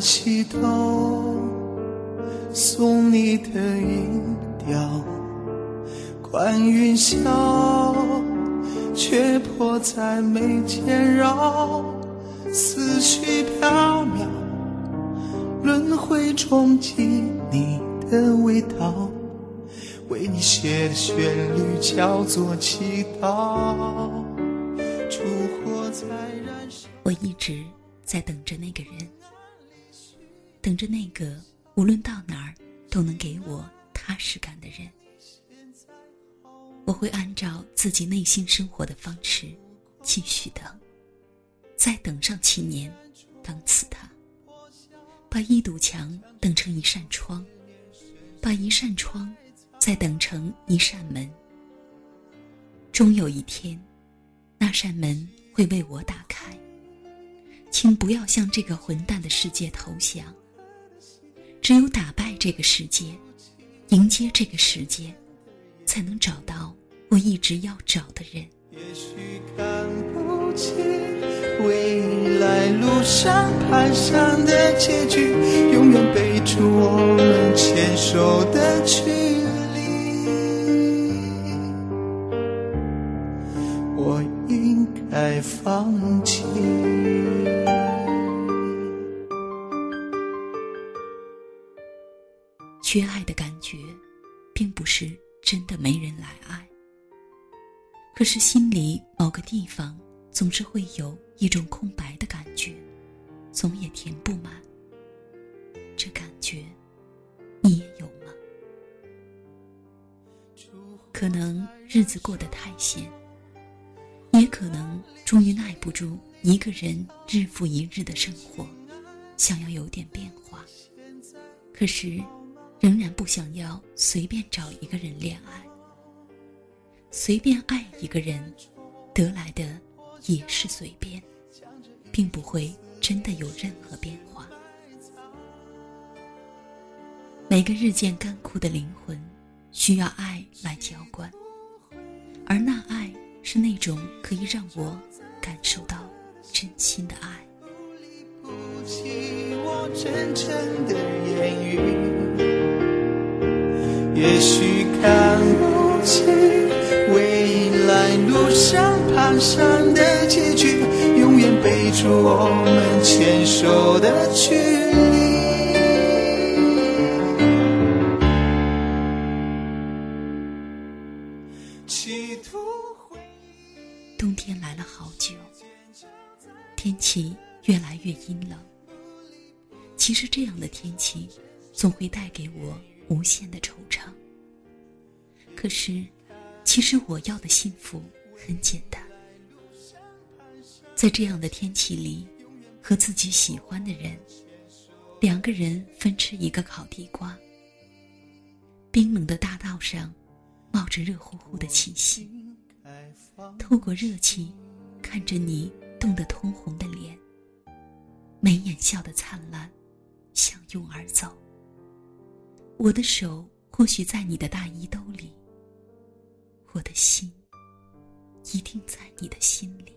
米拉西哆，送你的音调，观云霄，却迫在眉间绕，思绪飘渺，轮回中记你的味道，为你写的旋律叫做祈祷，烛火在燃烧。我一直在等着那个人，等着那个无论到哪儿都能给我踏实感的人。我会按照自己内心生活的方式继续等，再等上七年，等死他。把一堵墙等成一扇窗，把一扇窗再等成一扇门。终有一天，那扇门会为我打开。请不要向这个混蛋的世界投降。只有打败这个世界，迎接这个世界，才能找到我一直要找的人。也许看不清未来路上蹒跚的结局，永远背住我们牵手的距缺爱的感觉，并不是真的没人来爱，可是心里某个地方总是会有一种空白的感觉，总也填不满。这感觉，你也有吗？可能日子过得太闲，也可能终于耐不住一个人日复一日的生活，想要有点变化。可是，仍然不想要随便找一个人恋爱，随便爱一个人，得来的也是随便，并不会真的有任何变化。每个日渐干枯的灵魂，需要爱来浇灌，而那爱是那种可以让我感受到真心的爱。不起我真诚的言语，也许看不清未来路上蹒跚的结局，永远背住我们牵手的距离。企图回冬天来了好久，天气越来越阴冷。其实这样的天气，总会带给我无限的惆怅。可是，其实我要的幸福很简单，在这样的天气里，和自己喜欢的人，两个人分吃一个烤地瓜。冰冷的大道上，冒着热乎乎的气息。透过热气，看着你冻得通红的脸，眉眼笑得灿烂，相拥而走。我的手或许在你的大衣兜里，我的心一定在你的心里。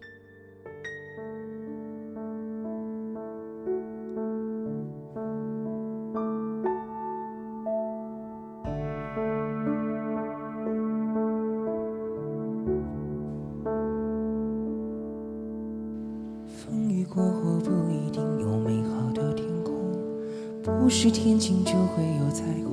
风雨过后不一定有美好的天空，不是天晴就会有彩虹，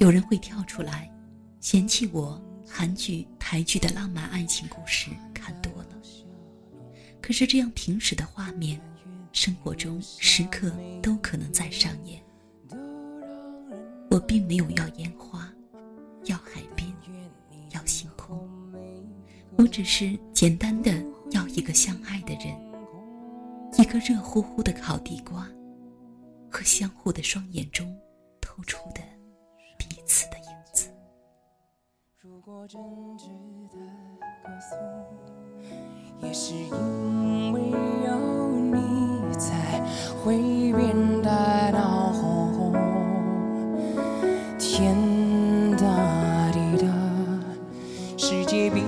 有人会跳出来，嫌弃我韩剧、台剧的浪漫爱情故事看多了。可是这样平时的画面，生活中时刻都可能在上演。我并没有要烟花，要海边，要星空，我只是简单的要一个相爱的人，一个个热乎乎的烤地瓜，和相互的双眼中透出的如果真挚的歌颂，也是因为有你才，会变得闹哄哄。天大地大，世界比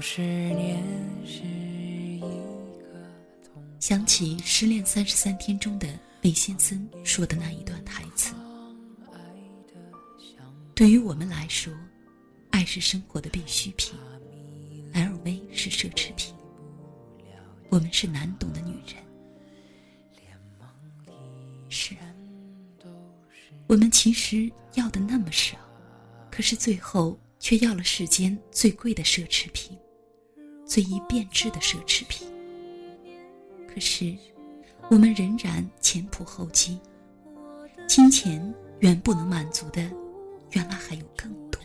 十年是一个想起《失恋三十三天》中的魏先森说的那一段台词：“对于我们来说，爱是生活的必需品，LV 是奢侈品。我们是难懂的女人。是，我们其实要的那么少，可是最后却要了世间最贵的奢侈品，最易变质的奢侈品。可是，我们仍然前仆后继。金钱远不能满足的，原来还有更多。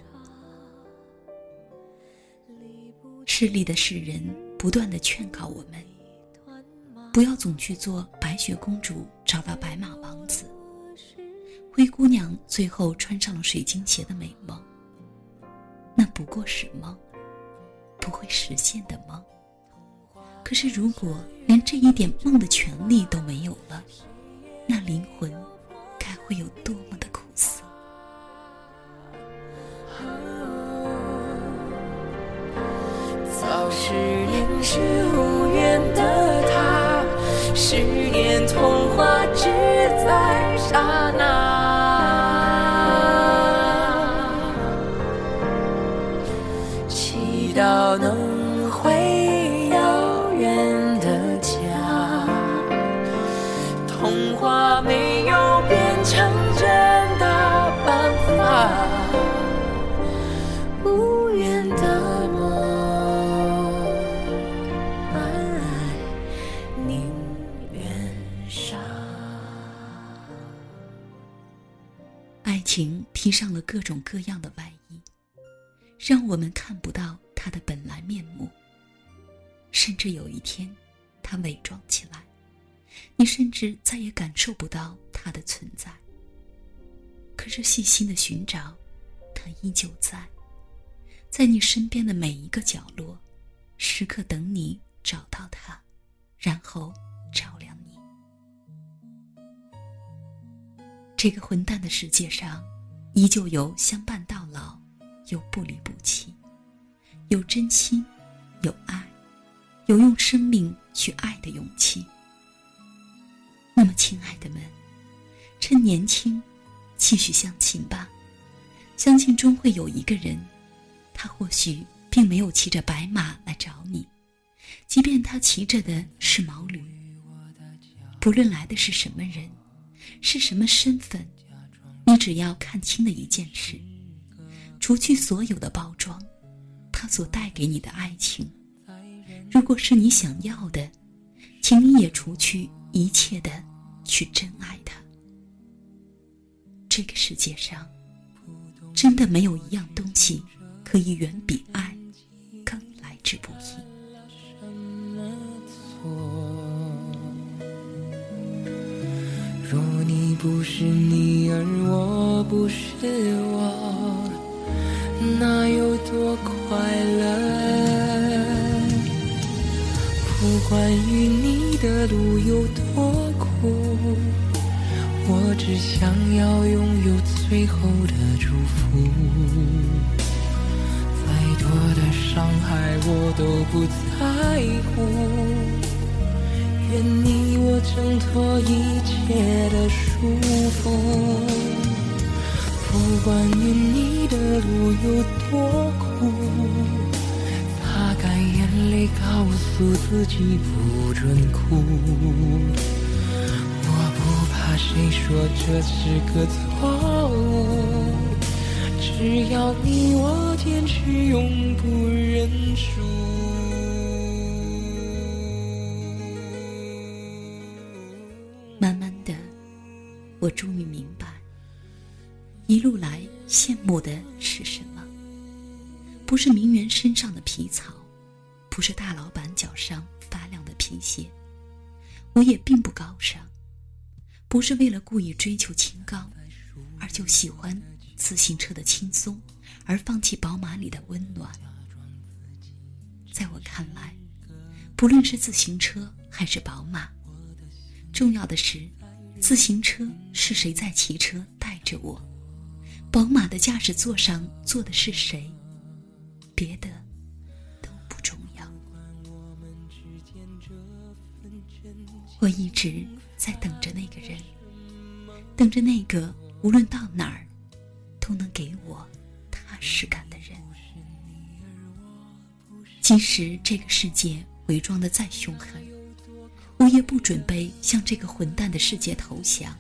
势利的世人不断的劝告我们，不要总去做白雪公主找到白马王子，灰姑娘最后穿上了水晶鞋的美梦。那不过是梦，不会实现的梦。可是，如果连这一点梦的权利都没有了，那灵魂该会有多么的各种各样的外衣，让我们看不到他的本来面目。甚至有一天，他伪装起来，你甚至再也感受不到他的存在。可是细心的寻找，他依旧在，在你身边的每一个角落，时刻等你找到他，然后照亮你。这个混蛋的世界上，依旧有相伴到老，有不离不弃，有真心，有爱，有用生命去爱的勇气。那么，亲爱的们，趁年轻，继续相亲吧。相信终会有一个人，他或许并没有骑着白马来找你，即便他骑着的是毛驴。不论来的是什么人，是什么身份，只要看清了一件事：除去所有的包装，他所带给你的爱情，如果是你想要的，请你也除去一切的去真爱他。这个世界上，真的没有一样东西可以远比爱更来之不易。不是你，而我不是我，那有多快乐？不管与你的路有多苦，我只想要拥有最后的祝福。再多的伤害我都不在乎，挣脱一切的束缚。不管与你的路有多苦，擦干眼泪，告诉自己不准哭。我不怕谁说这是个错误，只要你我坚持，永不认输。终于明白，一路来羡慕的是什么？不是名媛身上的皮草，不是大老板脚上发亮的皮鞋。我也并不高尚，不是为了故意追求清高，而就喜欢自行车的轻松，而放弃宝马里的温暖。在我看来，不论是自行车还是宝马，重要的是。自行车是谁在骑车带着我？宝马的驾驶座上坐的是谁？别的都不重要。我一直在等着那个人，等着那个无论到哪儿都能给我踏实感的人。即使这个世界伪装的再凶狠。我也不准备向这个混蛋的世界投降，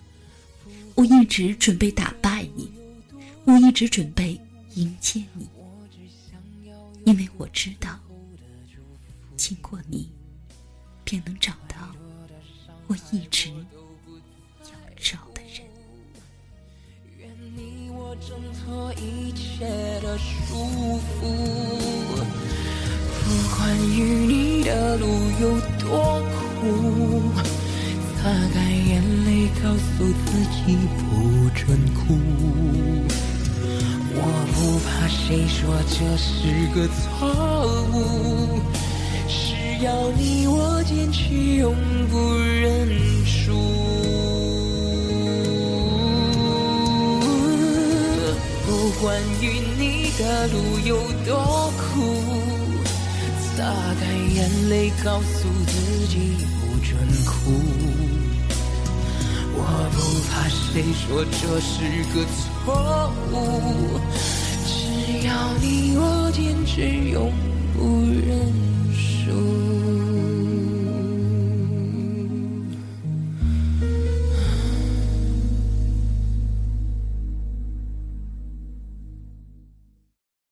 我一直准备打败你，我一直准备迎接你，因为我知道，经过你，便能找到我一直要找的人。愿你我挣脱一切的束缚，不管与你的路有多苦。擦干眼泪，告诉自己不准哭。我不怕谁说这是个错误，只要你我坚持，永不认输。不管与你的路有多苦，擦干眼泪，告诉谁说这是个错误，只要你我坚持，永不认输。